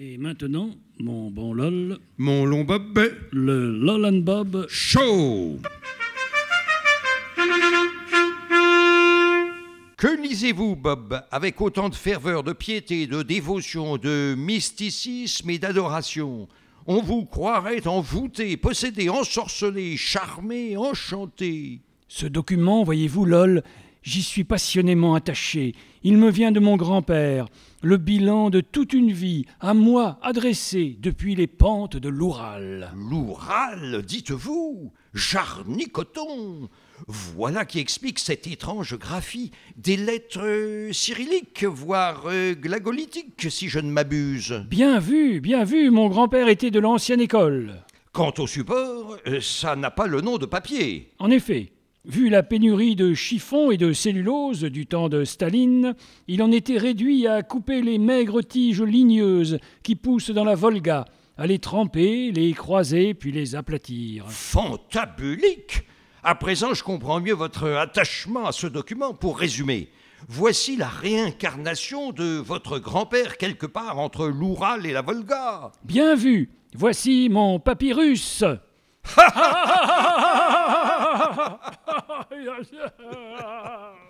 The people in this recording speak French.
Et maintenant, mon bon LOL, Mon long bob le LOL and Bob. chaud. Que lisez-vous, Bob, avec autant de ferveur, de piété, de dévotion, de mysticisme et d'adoration? On vous croirait envoûté, possédé, ensorcelé, charmé, enchanté. Ce document, voyez-vous, LOL, j'y suis passionnément attaché. Il me vient de mon grand-père, le bilan de toute une vie, à moi adressé depuis les pentes de l'Oural. L'Oural, dites-vous Jarnicoton Voilà qui explique cette étrange graphie des lettres cyrilliques, voire euh, glagolitiques, si je ne m'abuse. Bien vu, bien vu, mon grand-père était de l'ancienne école. Quant au support, euh, ça n'a pas le nom de papier. En effet, vu la pénurie de chiffon et de cellulose du temps de Staline, il en était réduit à couper les maigres tiges ligneuses qui poussent dans la Volga, à les tremper, les croiser, puis les aplatir. Fantabulique À présent, je comprends mieux votre attachement à ce document. Pour résumer, voici la réincarnation de votre grand-père quelque part entre l'Oural et la Volga. Bien vu, voici mon papyrus. 哎呀是啊。